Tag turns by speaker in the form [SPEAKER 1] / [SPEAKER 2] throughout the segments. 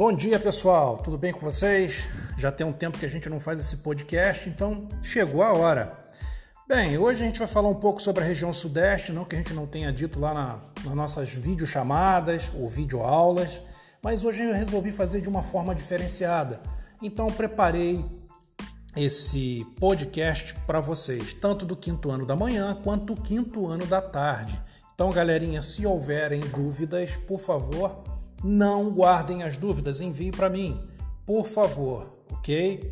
[SPEAKER 1] Bom dia, pessoal. Tudo bem com vocês? Já tem um tempo que a gente não faz esse podcast, então chegou a hora. Bem, hoje a gente vai falar um pouco sobre a região sudeste, não que a gente não tenha dito lá na, nas nossas videochamadas ou videoaulas, mas hoje eu resolvi fazer de uma forma diferenciada. Então preparei esse podcast para vocês, tanto do quinto ano da manhã quanto do quinto ano da tarde. Então, galerinha, se houverem dúvidas, por favor, não guardem as dúvidas, envie para mim, por favor, ok?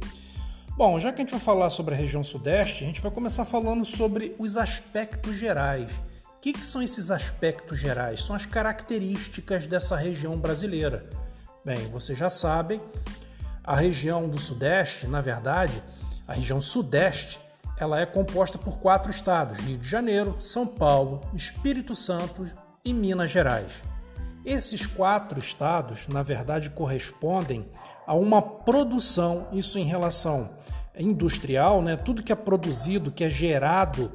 [SPEAKER 1] Bom, já que a gente vai falar sobre a região sudeste, a gente vai começar falando sobre os aspectos gerais. O que, que são esses aspectos gerais? São as características dessa região brasileira. Bem, vocês já sabem, a região do sudeste, na verdade, a região sudeste, ela é composta por quatro estados: Rio de Janeiro, São Paulo, Espírito Santo e Minas Gerais. Esses quatro estados, na verdade, correspondem a uma produção, isso em relação industrial, né? tudo que é produzido, que é gerado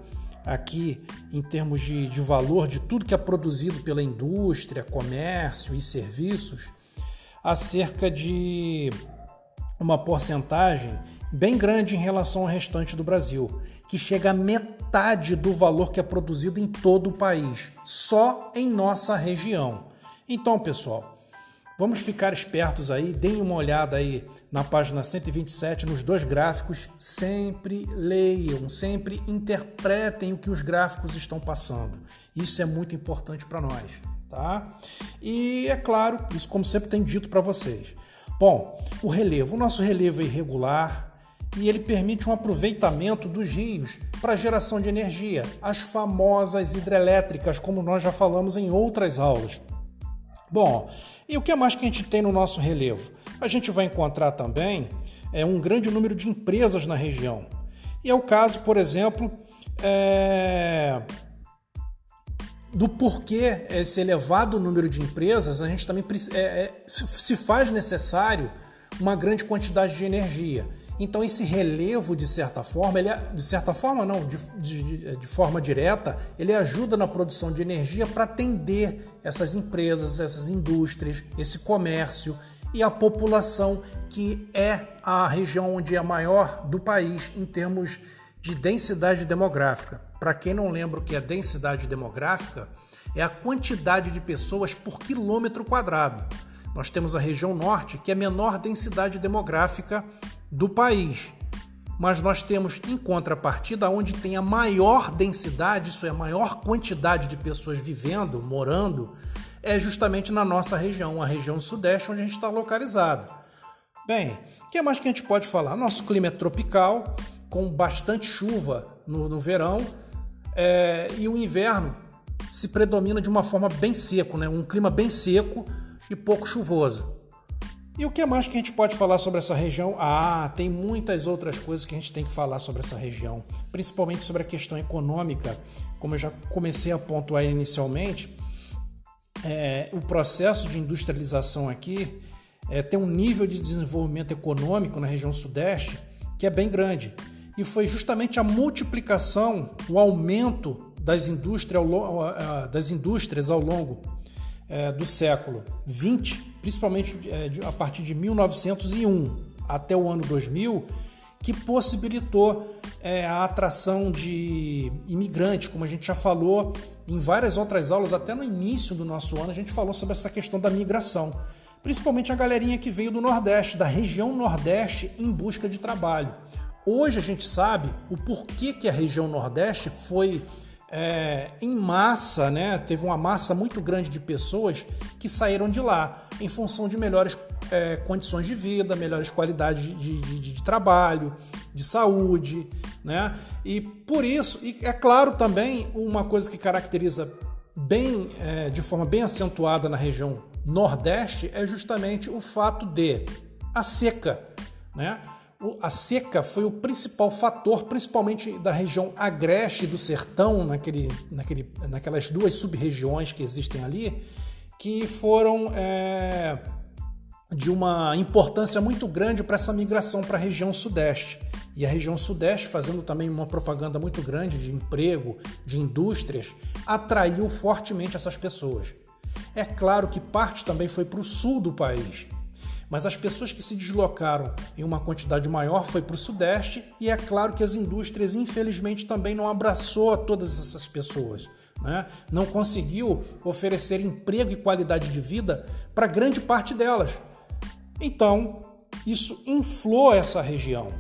[SPEAKER 1] aqui em termos de, de valor, de tudo que é produzido pela indústria, comércio e serviços, a cerca de uma porcentagem bem grande em relação ao restante do Brasil, que chega a metade do valor que é produzido em todo o país, só em nossa região. Então, pessoal, vamos ficar espertos aí, deem uma olhada aí na página 127 nos dois gráficos, sempre leiam, sempre interpretem o que os gráficos estão passando. Isso é muito importante para nós, tá? E é claro, isso como sempre tenho dito para vocês. Bom, o relevo, o nosso relevo é irregular, e ele permite um aproveitamento dos rios para geração de energia, as famosas hidrelétricas, como nós já falamos em outras aulas. Bom, e o que mais que a gente tem no nosso relevo? A gente vai encontrar também é, um grande número de empresas na região. E é o caso, por exemplo, é, do porquê esse elevado número de empresas, a gente também é, é, se faz necessário uma grande quantidade de energia. Então esse relevo, de certa forma, ele, é, de certa forma não, de, de, de forma direta, ele ajuda na produção de energia para atender essas empresas, essas indústrias, esse comércio e a população que é a região onde é maior do país em termos de densidade demográfica. Para quem não lembra o que é densidade demográfica, é a quantidade de pessoas por quilômetro quadrado. Nós temos a região norte, que é a menor densidade demográfica do país. Mas nós temos em contrapartida onde tem a maior densidade, isso é, a maior quantidade de pessoas vivendo, morando, é justamente na nossa região, a região sudeste, onde a gente está localizado. Bem, o que mais que a gente pode falar? Nosso clima é tropical, com bastante chuva no, no verão, é, e o inverno se predomina de uma forma bem seco, né? um clima bem seco, e pouco chuvoso. E o que mais que a gente pode falar sobre essa região? Ah, tem muitas outras coisas que a gente tem que falar sobre essa região, principalmente sobre a questão econômica. Como eu já comecei a pontuar inicialmente, é, o processo de industrialização aqui é, tem um nível de desenvolvimento econômico na região sudeste que é bem grande. E foi justamente a multiplicação, o aumento das indústrias ao, das indústrias ao longo é, do século XX, principalmente é, a partir de 1901 até o ano 2000, que possibilitou é, a atração de imigrantes, como a gente já falou em várias outras aulas, até no início do nosso ano, a gente falou sobre essa questão da migração. Principalmente a galerinha que veio do Nordeste, da região Nordeste, em busca de trabalho. Hoje a gente sabe o porquê que a região Nordeste foi é, em massa, né, teve uma massa muito grande de pessoas que saíram de lá em função de melhores é, condições de vida, melhores qualidades de, de, de, trabalho, de saúde, né? E por isso, e é claro também uma coisa que caracteriza bem, é, de forma bem acentuada na região Nordeste é justamente o fato de a seca, né? A seca foi o principal fator, principalmente da região agreste do sertão, naquele, naquele, naquelas duas sub-regiões que existem ali, que foram é, de uma importância muito grande para essa migração para a região sudeste. E a região sudeste, fazendo também uma propaganda muito grande de emprego, de indústrias, atraiu fortemente essas pessoas. É claro que parte também foi para o sul do país, Mas as pessoas que se deslocaram em uma quantidade maior foi para o Sudeste e é claro que as indústrias, infelizmente, também não abraçou a todas essas pessoas. Né? Não conseguiu oferecer emprego e qualidade de vida para grande parte delas. Então, isso inflou essa região.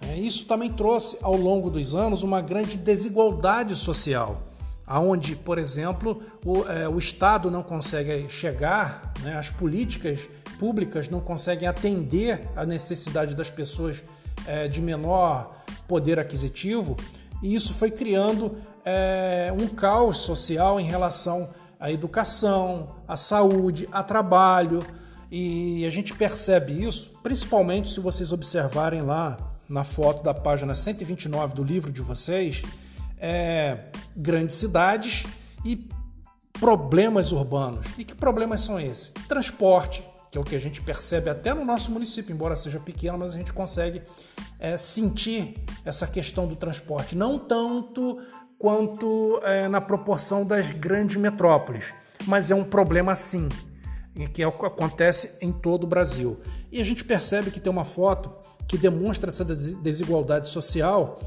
[SPEAKER 1] Né? Isso também trouxe, ao longo dos anos, uma grande desigualdade social aonde, por exemplo, o, é, o, Estado não consegue chegar, né, as políticas públicas não conseguem atender a necessidade das pessoas é, de menor poder aquisitivo, e isso foi criando é, um caos social em relação à educação, à saúde, a trabalho, e a gente percebe isso, principalmente se vocês observarem lá na foto da página 129 do livro de vocês, é, grandes cidades e problemas urbanos. E que problemas são esses? Transporte, que é o que a gente percebe até no nosso município, embora seja pequeno, mas a gente consegue é, sentir essa questão do transporte. Não tanto quanto é, na proporção das grandes metrópoles, mas é um problema sim, que é o que acontece em todo o Brasil. E a gente percebe que tem uma foto que demonstra essa desigualdade social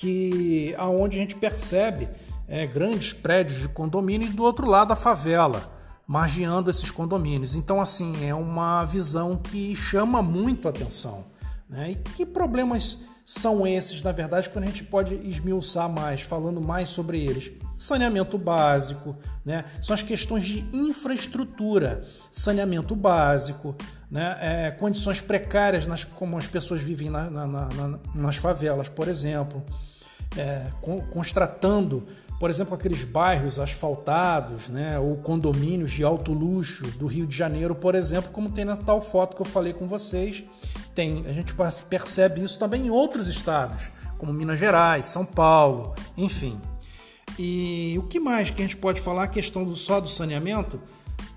[SPEAKER 1] que aonde a gente percebe é, grandes prédios de condomínio e do outro lado a favela, margeando esses condomínios. Então, assim, é uma visão que chama muito a atenção. Né? E que problemas são esses, na verdade, quando a gente pode esmiuçar mais, falando mais sobre eles? Saneamento básico, né? são as questões de infraestrutura, saneamento básico, né? É, condições precárias nas, como as pessoas vivem na, na, na, nas favelas, por exemplo é, constratando, por exemplo, aqueles bairros asfaltados, né, ou condomínios de alto luxo do Rio de Janeiro, por exemplo, como tem na tal foto que eu falei com vocês. Tem, a gente percebe isso também em outros estados, como Minas Gerais, São Paulo, enfim. E o que mais que a gente pode falar? A questão do, só do saneamento.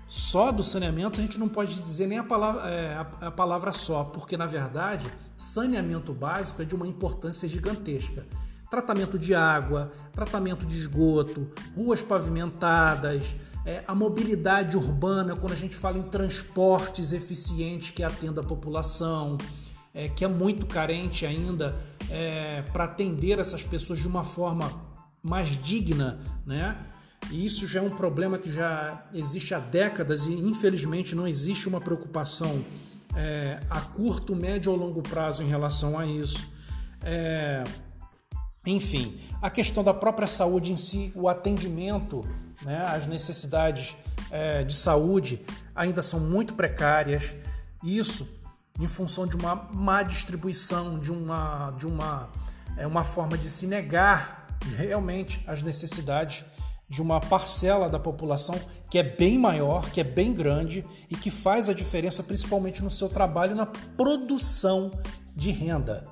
[SPEAKER 1] Só do saneamento a gente não pode dizer nem a palavra, é, a, a palavra só, porque na verdade saneamento básico é de uma importância gigantesca tratamento de água, tratamento de esgoto, ruas pavimentadas, é, a mobilidade urbana, quando a gente fala em transportes eficientes que atenda a população, é, que é muito carente ainda é, para atender essas pessoas de uma forma mais digna, né? E isso já é um problema que já existe há décadas e infelizmente não existe uma preocupação é, a curto, médio ou longo prazo em relação a isso. É, enfim, a questão da própria saúde em si, o atendimento né, às necessidades é, de saúde ainda são muito precárias. Isso em função de uma má distribuição, de uma, de uma, é, uma forma de se negar realmente as necessidades de uma parcela da população que é bem maior, que é bem grande e que faz a diferença principalmente no seu trabalho na produção de renda.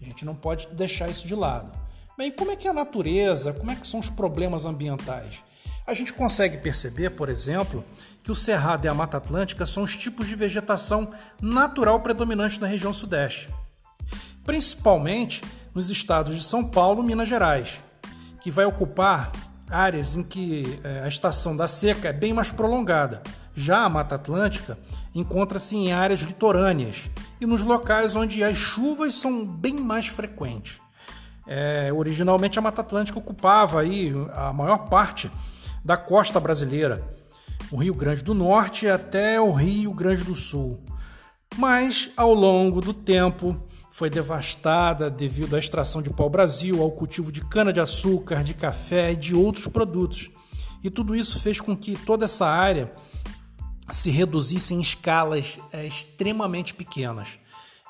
[SPEAKER 1] A gente não pode deixar isso de lado. Bem, como é que é a natureza, como é que são os problemas ambientais? A gente consegue perceber, por exemplo, que o Cerrado e a Mata Atlântica são os tipos de vegetação natural predominante na região sudeste, principalmente nos estados de São Paulo e Minas Gerais, que vai ocupar áreas em que é, a estação da seca é bem mais prolongada. Já a Mata Atlântica encontra-se em áreas litorâneas e nos locais onde as chuvas são bem mais frequentes. É, originalmente a Mata Atlântica ocupava aí a maior parte da costa brasileira, o Rio Grande do Norte até o Rio Grande do Sul. Mas ao longo do tempo foi devastada devido à extração de pau-brasil, ao cultivo de cana-de-açúcar, de café e de outros produtos. E tudo isso fez com que toda essa área se reduzisse em escalas é, extremamente pequenas.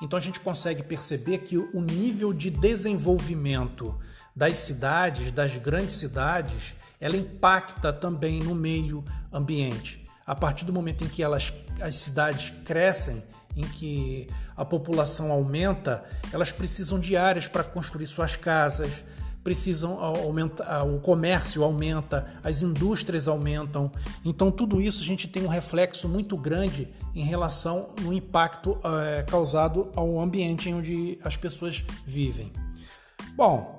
[SPEAKER 1] Então a gente consegue perceber que o nível de desenvolvimento das cidades, das grandes cidades, ela impacta também no meio ambiente. A partir do momento em que elas, as cidades crescem, em que a população aumenta, elas precisam de áreas para construir suas casas, precisam aumentar, o comércio aumenta, as indústrias aumentam. Então tudo isso a gente tem um reflexo muito grande em relação no impacto é, causado ao ambiente em onde as pessoas vivem. Bom,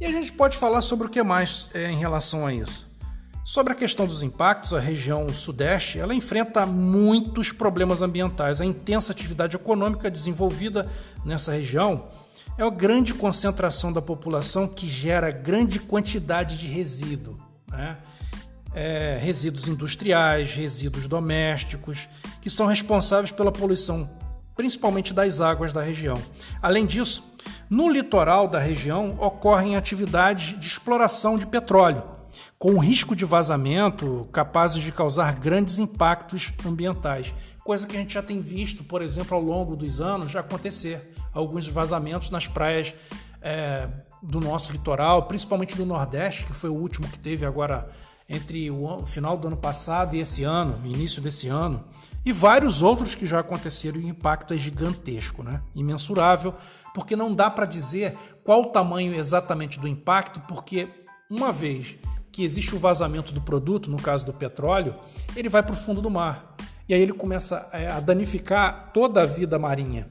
[SPEAKER 1] e a gente pode falar sobre o que mais é, em relação a isso. Sobre a questão dos impactos, a região sudeste ela enfrenta muitos problemas ambientais. A intensa atividade econômica desenvolvida nessa região é a grande concentração da população que gera grande quantidade de resíduo. Né? É, resíduos industriais, resíduos domésticos, que são responsáveis pela poluição, principalmente das águas da região. Além disso, no litoral da região ocorrem atividades de exploração de petróleo, com risco de vazamento capazes de causar grandes impactos ambientais, coisa que a gente já tem visto, por exemplo, ao longo dos anos acontecer alguns vazamentos nas praias é, do nosso litoral, principalmente do Nordeste, que foi o último que teve agora entre o final do ano passado e esse ano, início desse ano, e vários outros que já aconteceram e o impacto é gigantesco, né? imensurável, porque não dá para dizer qual o tamanho exatamente do impacto, porque uma vez que existe o vazamento do produto, no caso do petróleo, ele vai para o fundo do mar. E aí ele começa é, a danificar toda a vida marinha.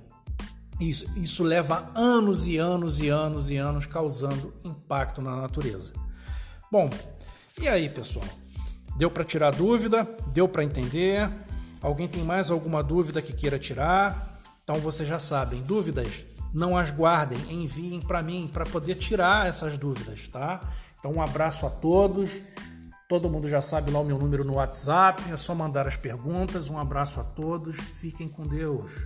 [SPEAKER 1] Isso, isso leva anos e anos e anos e anos causando impacto na natureza. Bom, e aí, pessoal? Deu para tirar dúvida? Deu para entender? Alguém tem mais alguma dúvida que queira tirar? Então vocês já sabem, dúvidas não as guardem, enviem para mim para poder tirar essas dúvidas, tá? Então um abraço a todos. Todo mundo já sabe lá o meu número no WhatsApp, é só mandar as perguntas. Um abraço a todos. Fiquem com Deus.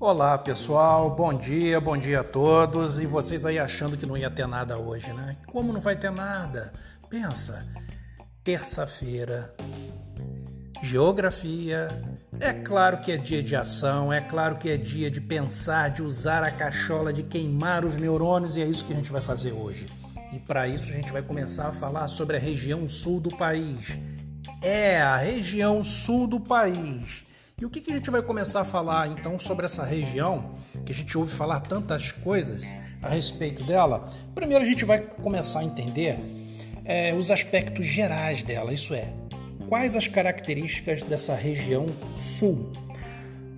[SPEAKER 1] Olá pessoal, bom dia, bom dia a todos. E vocês aí achando que não ia ter nada hoje, né? Como não vai ter nada? Pensa, terça-feira, geografia. É claro que é dia de ação, é claro que é dia de pensar, de usar a cachola, de queimar os neurônios e é isso que a gente vai fazer hoje. E para isso a gente vai começar a falar sobre a região sul do país. É a região sul do país e o que, que a gente vai começar a falar então sobre essa região, que a gente ouve falar tantas coisas a respeito dela? Primeiro a gente vai começar a entender é, os aspectos gerais dela, isso é, quais as características dessa região sul.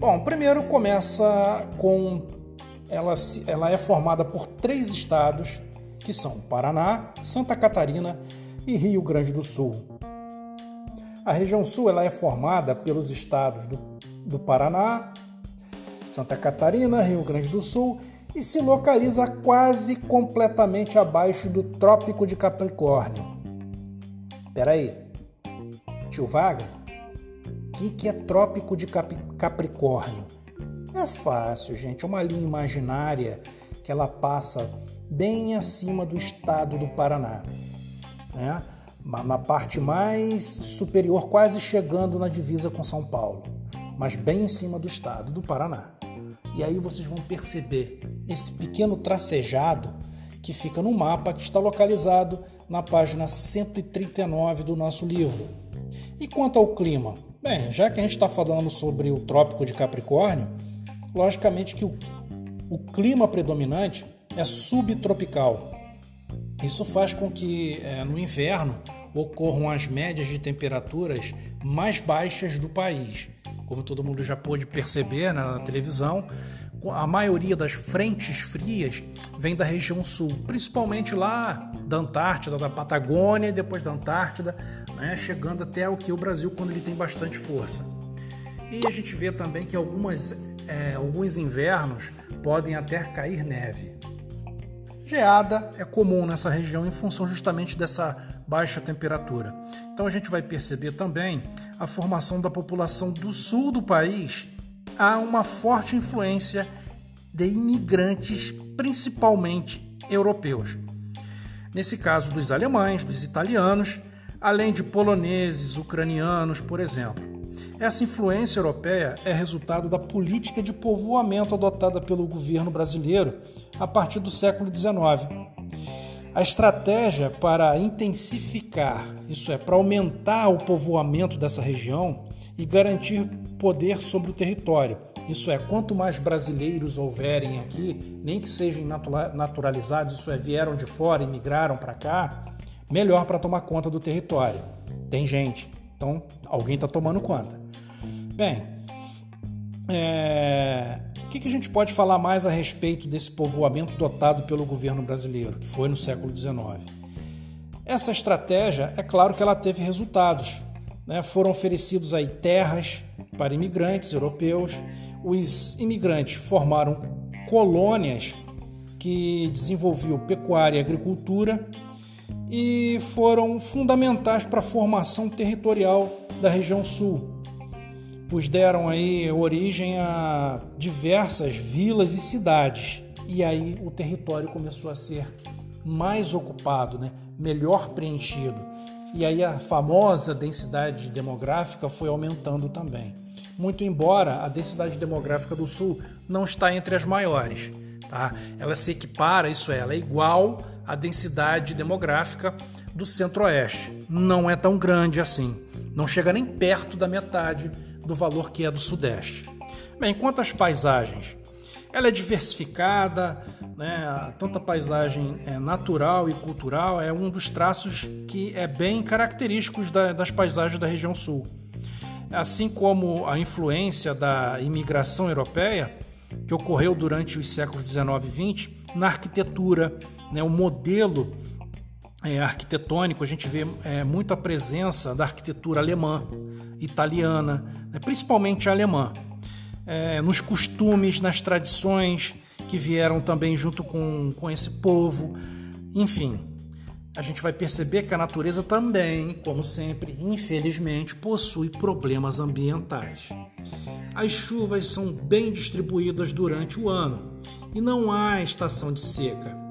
[SPEAKER 1] Bom, primeiro começa com ela, ela é formada por três estados que são Paraná, Santa Catarina e Rio Grande do Sul. A região sul ela é formada pelos estados do do Paraná, Santa Catarina, Rio Grande do Sul e se localiza quase completamente abaixo do Trópico de Capricórnio. Peraí, tio Vaga, o que, que é Trópico de Capricórnio? É fácil, gente, é uma linha imaginária que ela passa bem acima do estado do Paraná, né? na parte mais superior, quase chegando na divisa com São Paulo mas bem em cima do estado do Paraná. E aí vocês vão perceber esse pequeno tracejado que fica no mapa que está localizado na página 139 do nosso livro. E quanto ao clima? Bem, já que a gente está falando sobre o Trópico de Capricórnio, logicamente que o, o clima predominante é subtropical. Isso faz com que é, no inverno ocorram as médias de temperaturas mais baixas do país como todo mundo já pôde perceber na televisão, a maioria das frentes frias vem da região sul, principalmente lá da Antártida, da Patagônia e depois da Antártida, né, chegando até o que o Brasil quando ele tem bastante força. E a gente vê também que algumas, é, alguns invernos podem até cair neve. Geada é comum nessa região em função justamente dessa baixa temperatura. Então a gente vai perceber também a formação da população do sul do país há uma forte influência de imigrantes, principalmente europeus. Nesse caso, dos alemães, dos italianos, além de poloneses, ucranianos, por exemplo. Essa influência europeia é resultado da política de povoamento adotada pelo governo brasileiro a partir do século XIX. A estratégia para intensificar, isso é, para aumentar o povoamento dessa região e garantir poder sobre o território. Isso é, quanto mais brasileiros houverem aqui, nem que sejam naturalizados, isso é, vieram de fora e migraram para cá, melhor para tomar conta do território. Tem gente, Então, alguém está tomando conta. Bem, é... que, que a gente pode falar mais a respeito desse povoamento dotado pelo governo brasileiro, que foi no século XIX? Essa estratégia, é claro que ela teve resultados. Né? Foram oferecidos aí terras para imigrantes europeus. Os imigrantes formaram colônias que desenvolviam pecuária e agricultura e foram fundamentais para a formação territorial da região sul, pois deram aí origem a diversas vilas e cidades. E aí o território começou a ser mais ocupado, né? melhor preenchido. E aí a famosa densidade demográfica foi aumentando também. Muito embora a densidade demográfica do Sul não está entre as maiores, tá? Ela se equipara, isso é, ela é igual à densidade demográfica do Centro-Oeste. Não é tão grande assim. Não chega nem perto da metade do valor que é do Sudeste. Bem, quanto às paisagens, ela é diversificada, né? tanto a paisagem é, natural e cultural é um dos traços que é bem característicos da, das paisagens da região sul. Assim como a influência da imigração europeia, que ocorreu durante os séculos 19 e 20, na arquitetura, né? o modelo é, arquitetônico, a gente vê é, muito a presença da arquitetura alemã, italiana, né? principalmente alemã é, nos costumes, nas tradições que vieram também junto com, com esse povo. Enfim, a gente vai perceber que a natureza também, como sempre, infelizmente, possui problemas ambientais. As chuvas são bem distribuídas durante o ano e não há estação de seca.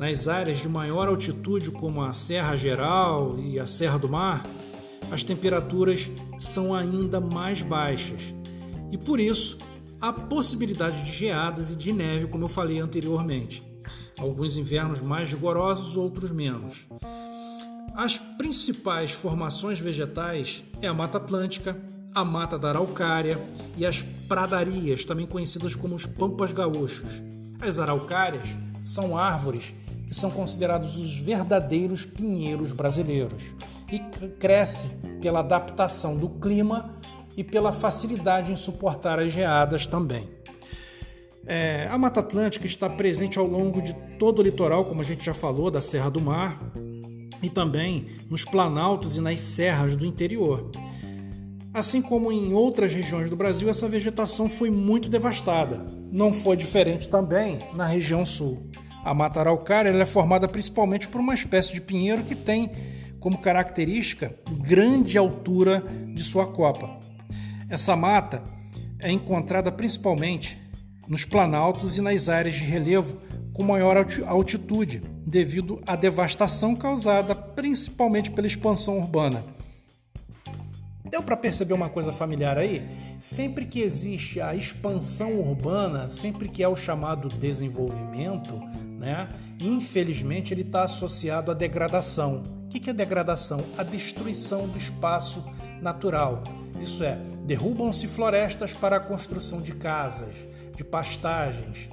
[SPEAKER 1] Nas áreas de maior altitude, como a Serra Geral e a Serra do Mar, as temperaturas são ainda mais baixas e por isso há possibilidade de geadas e de neve, como eu falei anteriormente. Alguns invernos mais rigorosos, outros menos. As principais formações vegetais é a Mata Atlântica, a Mata da Araucária e as pradarias, também conhecidas como os pampas gaúchos. As araucárias são árvores que são considerados os verdadeiros pinheiros brasileiros e cresce pela adaptação do clima e pela facilidade em suportar as geadas também. É, a Mata Atlântica está presente ao longo de todo o litoral, como a gente já falou, da Serra do Mar, e também nos planaltos e nas serras do interior. Assim como em outras regiões do Brasil, essa vegetação foi muito devastada. Não foi diferente também na região sul. A Mata Araucária é formada principalmente por uma espécie de pinheiro que tem como característica grande altura de sua copa. Essa mata é encontrada principalmente nos planaltos e nas áreas de relevo com maior altitude, devido à devastação causada principalmente pela expansão urbana. Deu para perceber uma coisa familiar aí? Sempre que existe a expansão urbana, sempre que é o chamado desenvolvimento, né? Infelizmente ele está associado à degradação. O que é degradação? A destruição do espaço natural. Isso é, derrubam-se florestas para a construção de casas, de pastagens,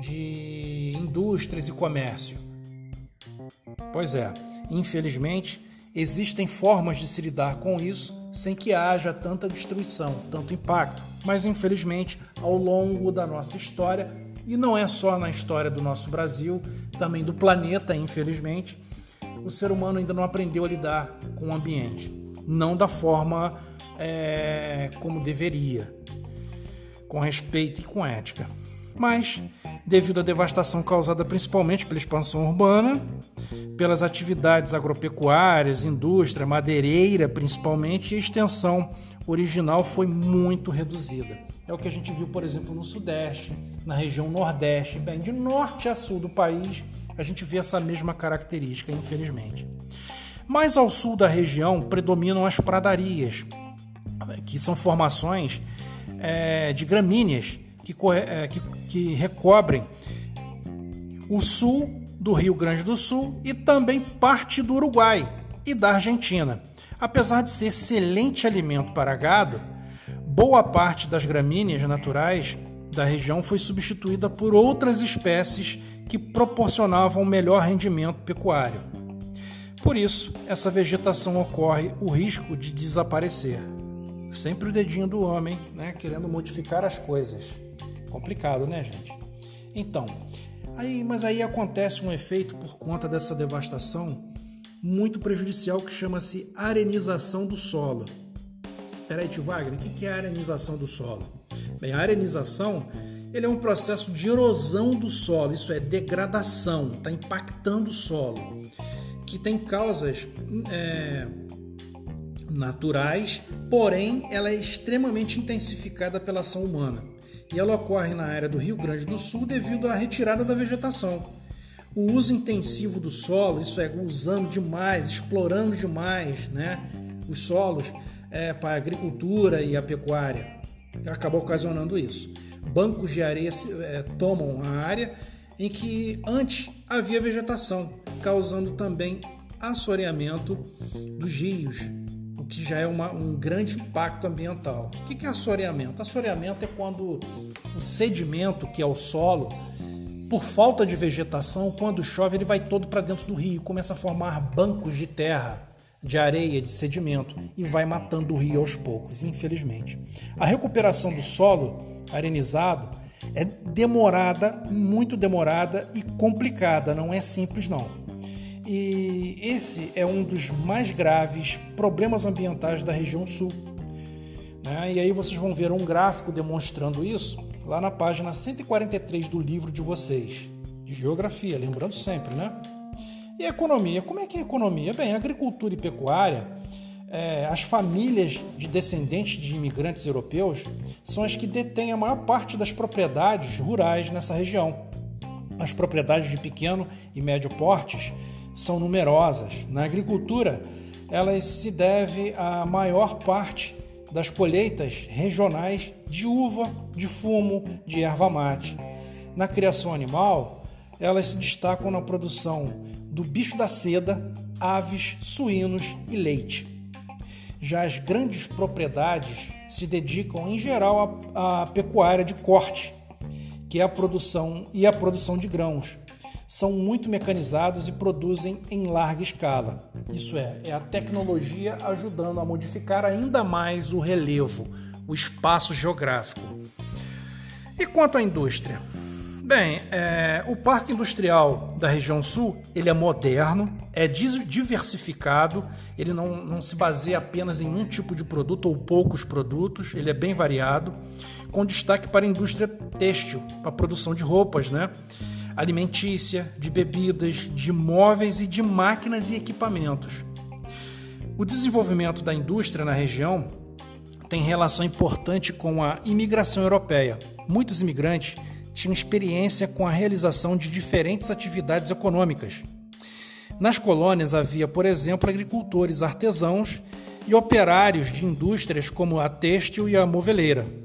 [SPEAKER 1] de indústrias e comércio. Pois é, infelizmente, existem formas de se lidar com isso sem que haja tanta destruição, tanto impacto. Mas infelizmente, ao longo da nossa história, e não é só na história do nosso Brasil, também do planeta, infelizmente, o ser humano ainda não aprendeu a lidar com o ambiente. Não da forma é, como deveria, com respeito e com ética. Mas, devido à devastação causada principalmente pela expansão urbana, pelas atividades agropecuárias, indústria, madeireira principalmente, a extensão original foi muito reduzida. É o que a gente viu, por exemplo, no Sudeste, na região Nordeste, bem, de norte a sul do país, a gente vê essa mesma característica, infelizmente. Mais ao sul da região predominam as pradarias, que são formações é, de gramíneas que, é, que, que recobrem o sul do Rio Grande do Sul e também parte do Uruguai e da Argentina. Apesar de ser excelente alimento para gado, boa parte das gramíneas naturais da região foi substituída por outras espécies que proporcionavam melhor rendimento pecuário. Por isso, essa vegetação ocorre o risco de desaparecer. Sempre o dedinho do homem, né, querendo modificar as coisas. Complicado, né, gente? Então, aí, mas aí acontece um efeito por conta dessa devastação muito prejudicial que chama-se arenização do solo. Peraí, tio Wagner, o que é a arenização do solo? Bem, a arenização ele é um processo de erosão do solo, isso é degradação, está impactando o solo, que tem causas é, naturais, porém ela é extremamente intensificada pela ação humana. E ela ocorre na área do Rio Grande do Sul devido à retirada da vegetação. O uso intensivo do solo, isso é, usando demais, explorando demais né, os solos é, para a agricultura e a pecuária, acaba ocasionando isso. Bancos de areia é, tomam a área em que antes havia vegetação, causando também assoreamento dos rios, o que já é uma, um grande impacto ambiental. O que é assoreamento? Assoreamento é quando o sedimento, que é o solo, por falta de vegetação, quando chove, ele vai todo para dentro do rio, começa a formar bancos de terra, de areia, de sedimento e vai matando o rio aos poucos, infelizmente. A recuperação do solo arenizado é demorada, muito demorada e complicada, não é simples não. E esse é um dos mais graves problemas ambientais da região sul. Né? E aí vocês vão ver um gráfico demonstrando isso lá na página 143 do livro de vocês, de geografia, lembrando sempre, né? E economia, como é que é economia? Bem, agricultura e pecuária, é, as famílias de descendentes de imigrantes europeus são as que detêm a maior parte das propriedades rurais nessa região. As propriedades de pequeno e médio portes são numerosas. Na agricultura, elas se deve à maior parte das colheitas regionais de uva, de fumo, de erva mate. Na criação animal, elas se destacam na produção do bicho da seda, aves, suínos e leite. Já as grandes propriedades se dedicam em geral à, à pecuária de corte, que é a produção e a produção de grãos, são muito mecanizados e produzem em larga escala. Isso é, é a tecnologia ajudando a modificar ainda mais o relevo, o espaço geográfico. E quanto à indústria? Bem, é, o parque industrial da região sul ele é moderno, é diversificado, ele não, não se baseia apenas em um tipo de produto ou poucos produtos, ele é bem variado, com destaque para a indústria têxtil, para a produção de roupas, né? Alimentícia, de bebidas, de móveis e de máquinas e equipamentos. O desenvolvimento da indústria na região tem relação importante com a imigração europeia. Muitos imigrantes tinham experiência com a realização de diferentes atividades econômicas. Nas colônias havia, por exemplo, agricultores artesãos e operários de indústrias como a têxtil e a moveleira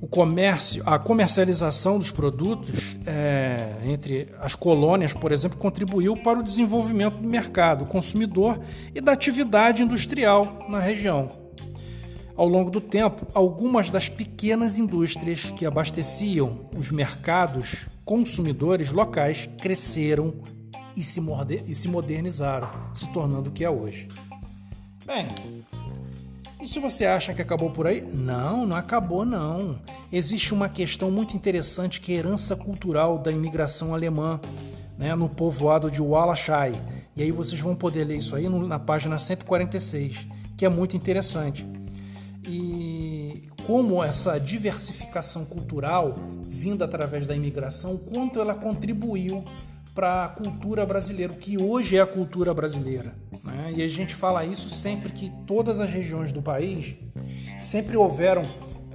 [SPEAKER 1] o comércio, a comercialização dos produtos é, entre as colônias, por exemplo, contribuiu para o desenvolvimento do mercado consumidor e da atividade industrial na região. Ao longo do tempo, algumas das pequenas indústrias que abasteciam os mercados consumidores locais cresceram e se, modernizaram, se tornando o que é hoje. Bem, e se você acha que acabou por aí? Não, não acabou não. Existe uma questão muito interessante que é herança cultural da imigração alemã né, no povoado de Wallachai. E aí vocês vão poder ler isso aí na página 146, que é muito interessante. E como essa diversificação cultural vinda através da imigração, quanto ela contribuiu para a cultura brasileira, o que hoje é a cultura brasileira. Né? E a gente fala isso sempre que todas as regiões do país sempre houveram,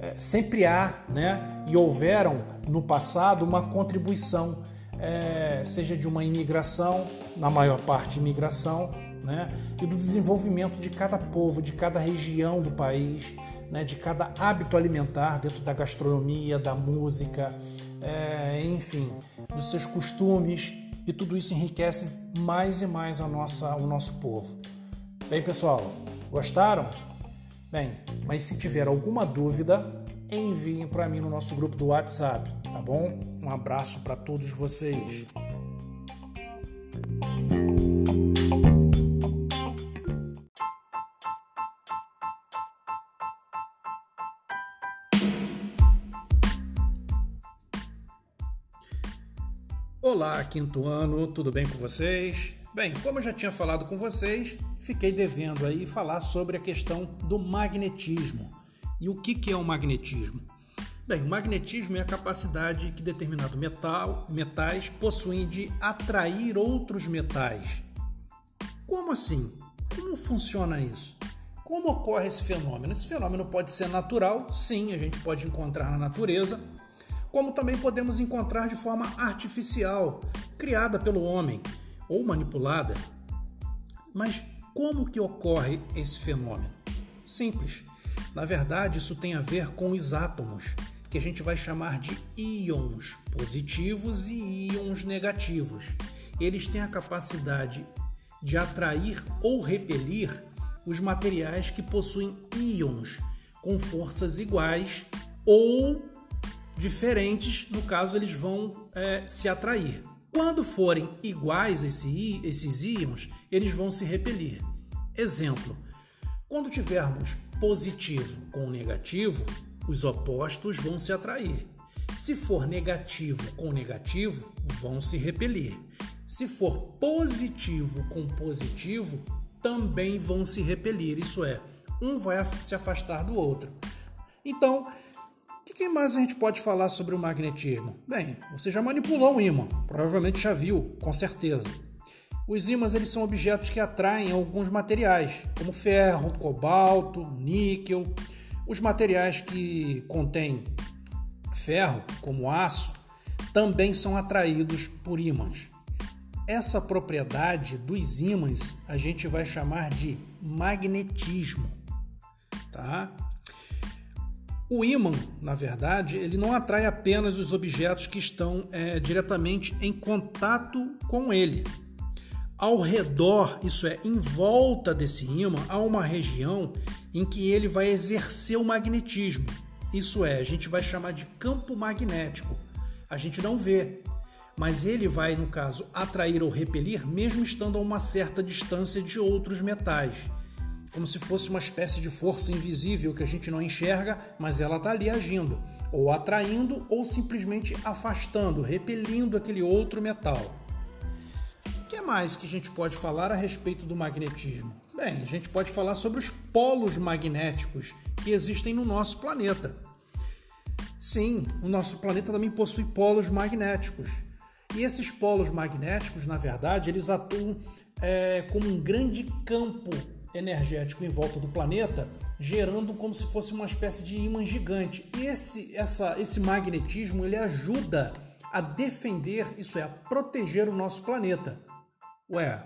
[SPEAKER 1] é, sempre há, né? E houveram no passado uma contribuição, é, seja de uma imigração, na maior parte imigração, né? E do desenvolvimento de cada povo, de cada região do país, né? De cada hábito alimentar dentro da gastronomia, da música, é, enfim, dos seus costumes e tudo isso enriquece mais e mais a nossa, o nosso povo. Bem, pessoal, gostaram? Bem, mas se tiver alguma dúvida, enviem para mim no nosso grupo do WhatsApp, tá bom? Um abraço para todos vocês. Olá, quinto ano, tudo bem com vocês? Bem, como eu já tinha falado com vocês, fiquei devendo aí falar sobre a questão do magnetismo. E o que, que é o magnetismo? Bem, o magnetismo é a capacidade que determinado metal, metais possuem de atrair outros metais. Como assim? Como funciona isso? Como ocorre esse fenômeno? Esse fenômeno pode ser natural, sim, a gente pode encontrar na natureza, como também podemos encontrar de forma artificial, criada pelo homem ou manipulada. Mas como que ocorre esse fenômeno? Simples. Na verdade, isso tem a ver com os átomos, que a gente vai chamar de íons positivos e íons negativos. Eles têm a capacidade de atrair ou repelir os materiais que possuem íons com forças iguais ou diferentes, no caso, eles vão é, se atrair. Quando forem iguais esse, esses íons, eles vão se repelir. Exemplo: quando tivermos positivo com negativo, os opostos vão se atrair. Se for negativo com negativo, vão se repelir. Se for positivo com positivo, também vão se repelir. Isso é, um vai se afastar do outro. Então, o que mais a gente pode falar sobre o magnetismo? Bem, você já manipulou um ímã, provavelmente já viu, com certeza. Os ímãs eles são objetos que atraem alguns materiais, como ferro, cobalto, níquel. Os materiais que contêm ferro, como aço, também são atraídos por ímãs. Essa propriedade dos ímãs a gente vai chamar de magnetismo, tá? O ímã, na verdade, ele não atrai apenas os objetos que estão é, diretamente em contato com ele. Ao redor, isso é, em volta desse ímã, há uma região em que ele vai exercer o magnetismo. Isso é, a gente vai chamar de campo magnético. A gente não vê, mas ele vai, no caso, atrair ou repelir, mesmo estando a uma certa distância de outros metais como se fosse uma espécie de força invisível que a gente não enxerga, mas ela está ali agindo, ou atraindo ou simplesmente afastando, repelindo aquele outro metal. O que mais que a gente pode falar a respeito do magnetismo? Bem, a gente pode falar sobre os polos magnéticos que existem no nosso planeta. Sim, o nosso planeta também possui polos magnéticos. E esses polos magnéticos, na verdade, eles atuam é, como um grande campo energético em volta do planeta, gerando como se fosse uma espécie de ímã gigante. E esse, essa, esse magnetismo ele ajuda a defender, isso é, a proteger o nosso planeta. Ué,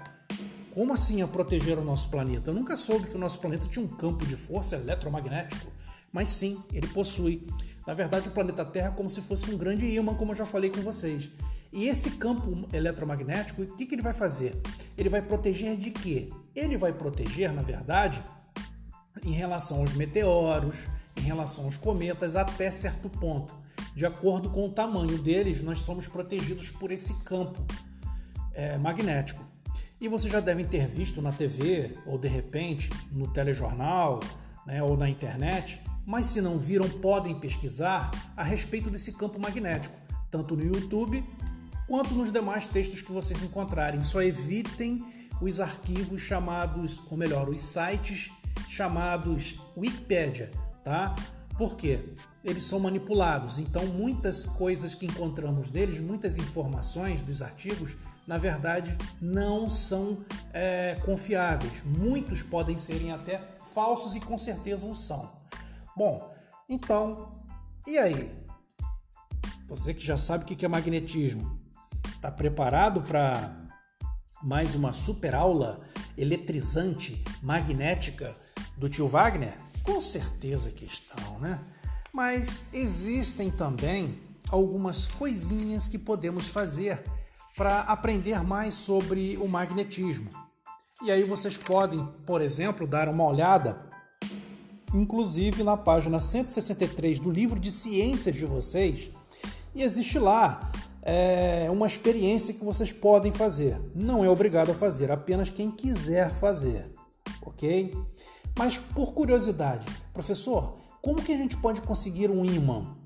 [SPEAKER 1] como assim a proteger o nosso planeta? Eu nunca soube que o nosso planeta tinha um campo de força eletromagnético, mas sim, ele possui. Na verdade, o planeta Terra é como se fosse um grande ímã, como eu já falei com vocês. E esse campo eletromagnético, o que, que ele vai fazer? Ele vai proteger de quê? Ele vai proteger, na verdade, em relação aos meteoros, em relação aos cometas, até certo ponto. De acordo com o tamanho deles, nós somos protegidos por esse campo é, magnético. E vocês já devem ter visto na TV, ou de repente no telejornal, né, ou na internet, mas se não viram, podem pesquisar a respeito desse campo magnético, tanto no YouTube quanto nos demais textos que vocês encontrarem. Só evitem os arquivos chamados, ou melhor, os sites chamados Wikipedia, tá? Por quê? Eles são manipulados, então muitas coisas que encontramos deles, muitas informações dos artigos, na verdade não são é, confiáveis. Muitos podem serem até falsos e com certeza não são. Bom, então, e aí? Você que já sabe o que é magnetismo, Está preparado para mais uma super aula eletrizante, magnética do tio Wagner? Com certeza que estão, né? Mas existem também algumas coisinhas que podemos fazer para aprender mais sobre o magnetismo. E aí vocês podem, por exemplo, dar uma olhada, inclusive na página 163 do livro de ciências de vocês, e existe lá é uma experiência que vocês podem fazer. Não é obrigado a fazer, apenas quem quiser fazer, ok? Mas por curiosidade, professor, como que a gente pode conseguir um ímã?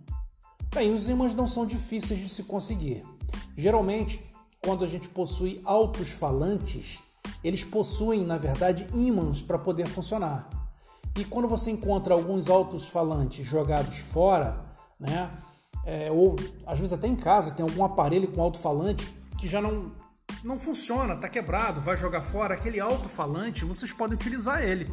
[SPEAKER 1] Bem, os ímãs não são difíceis de se conseguir. Geralmente, quando a gente possui altos falantes, eles possuem, na verdade, ímãs para poder funcionar. E quando você encontra alguns altos falantes jogados fora, né, é, ou às vezes até em casa tem algum aparelho com alto-falante que já não, não funciona, está quebrado, vai jogar fora, aquele alto-falante, vocês podem utilizar ele.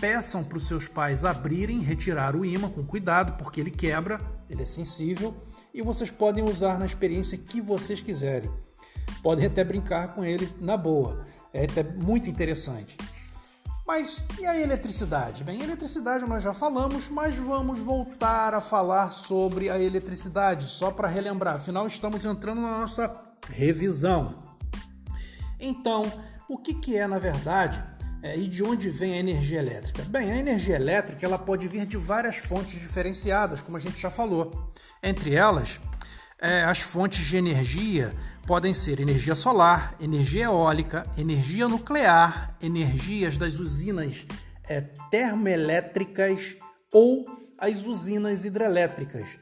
[SPEAKER 1] Peçam para os seus pais abrirem, retirar o imã com cuidado, porque ele quebra, ele é sensível, e vocês podem usar na experiência que vocês quiserem. Podem até brincar com ele na boa. É até muito interessante. Mas e a eletricidade? Bem, eletricidade nós já falamos, mas vamos voltar a falar sobre a eletricidade, só para relembrar. Afinal, estamos entrando na nossa revisão. Então, o que, que é, na verdade, é, e de onde vem a energia elétrica? Bem, a energia elétrica ela pode vir de várias fontes diferenciadas, como a gente já falou. Entre elas, é, as fontes de energia podem ser energia solar, energia eólica, energia nuclear, energias das usinas é, termoelétricas ou as usinas hidrelétricas.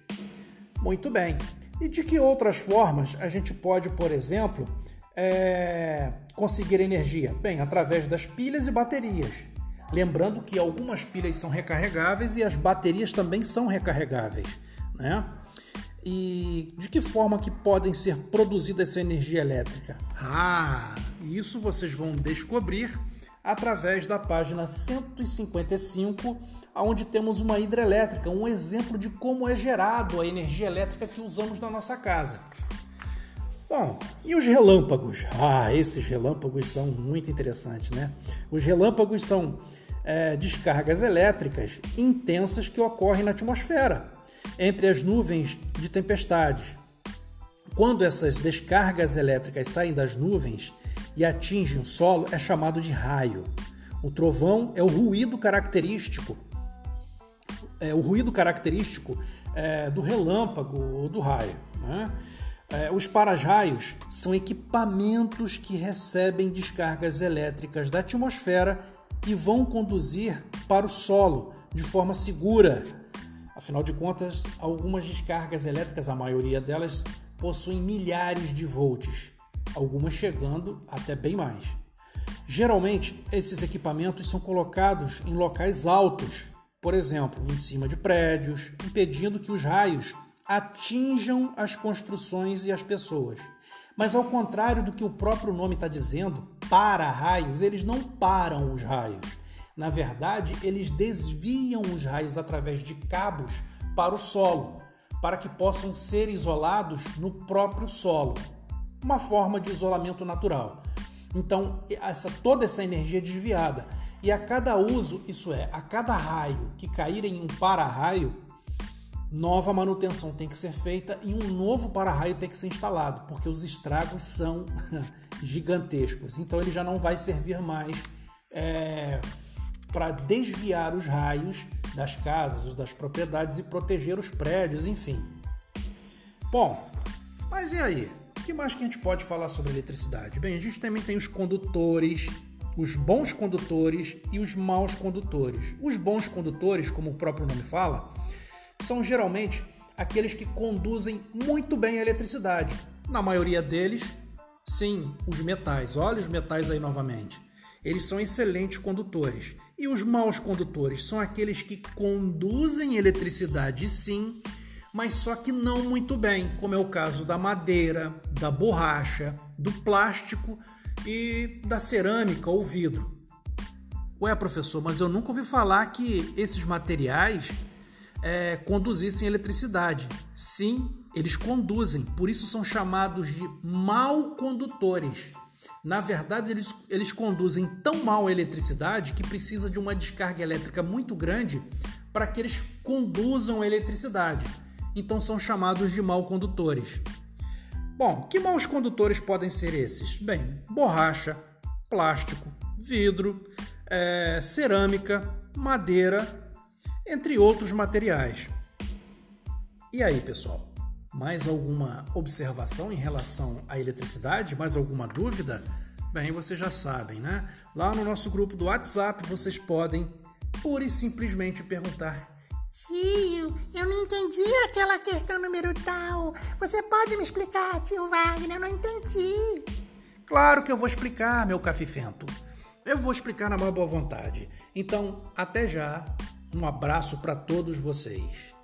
[SPEAKER 1] Muito bem. E de que outras formas a gente pode, por exemplo, é, conseguir energia? Bem, através das pilhas e baterias. Lembrando que algumas pilhas são recarregáveis e as baterias também são recarregáveis. Né? E de que forma que podem ser produzida essa energia elétrica? Ah, isso vocês vão descobrir através da página 155, onde temos uma hidrelétrica, um exemplo de como é gerado a energia elétrica que usamos na nossa casa. Bom, e os relâmpagos? Ah, esses relâmpagos são muito interessantes, né? Os relâmpagos são é, descargas elétricas intensas que ocorrem na atmosfera entre as nuvens de tempestades. Quando essas descargas elétricas saem das nuvens e atingem o solo, é chamado de raio. O trovão é o ruído característico, é o ruído característico é, do relâmpago ou do raio. Né? É, os para-raios são equipamentos que recebem descargas elétricas da atmosfera e vão conduzir para o solo de forma segura Afinal de contas, algumas descargas elétricas, a maioria delas, possuem milhares de volts, algumas chegando até bem mais. Geralmente, esses equipamentos são colocados em locais altos, por exemplo, em cima de prédios, impedindo que os raios atinjam as construções e as pessoas. Mas ao contrário do que o próprio nome está dizendo, para raios, eles não param os raios na verdade, eles desviam os raios através de cabos para o solo, para que possam ser isolados no próprio solo. Uma forma de isolamento natural. Então, essa, toda essa energia é desviada. E a cada uso, isso é, a cada raio que cair em um para-raio, nova manutenção tem que ser feita e um novo para-raio tem que ser instalado, porque os estragos são gigantescos. Então ele já não vai servir mais é, para desviar os raios das casas, das propriedades e proteger os prédios, enfim. Bom, mas e aí? O que mais que a gente pode falar sobre eletricidade? Bem, a gente também tem os condutores, os bons condutores e os maus condutores. Os bons condutores, como o próprio nome fala, são geralmente aqueles que conduzem muito bem a eletricidade. Na maioria deles, sim, os metais. Olha os metais aí novamente. Eles são excelentes condutores. E os maus condutores são aqueles que conduzem eletricidade, sim, mas só que não muito bem, como é o caso da madeira, da borracha, do plástico e da cerâmica ou vidro. Ué, professor, mas eu nunca ouvi falar que esses materiais é, conduzissem eletricidade. Sim, eles conduzem, por isso são chamados de mal condutores. Na verdade, eles, eles conduzem tão mal a eletricidade que precisa de uma descarga elétrica muito grande para que eles conduzam a eletricidade. Então são chamados de mal condutores. Bom, que maus condutores podem ser esses? Bem, borracha, plástico, vidro, é, cerâmica, madeira, entre outros materiais. E aí, pessoal? Mais alguma observação em relação à eletricidade? Mais alguma dúvida? Bem, vocês já sabem, né? Lá no nosso grupo do WhatsApp vocês podem pura e simplesmente perguntar
[SPEAKER 2] Tio, eu não entendi aquela questão número tal. Você pode me explicar, tio Wagner? Eu não entendi.
[SPEAKER 1] Claro que eu vou explicar, meu cafifento. Eu vou explicar na maior boa vontade. Então, até já. Um abraço para todos vocês.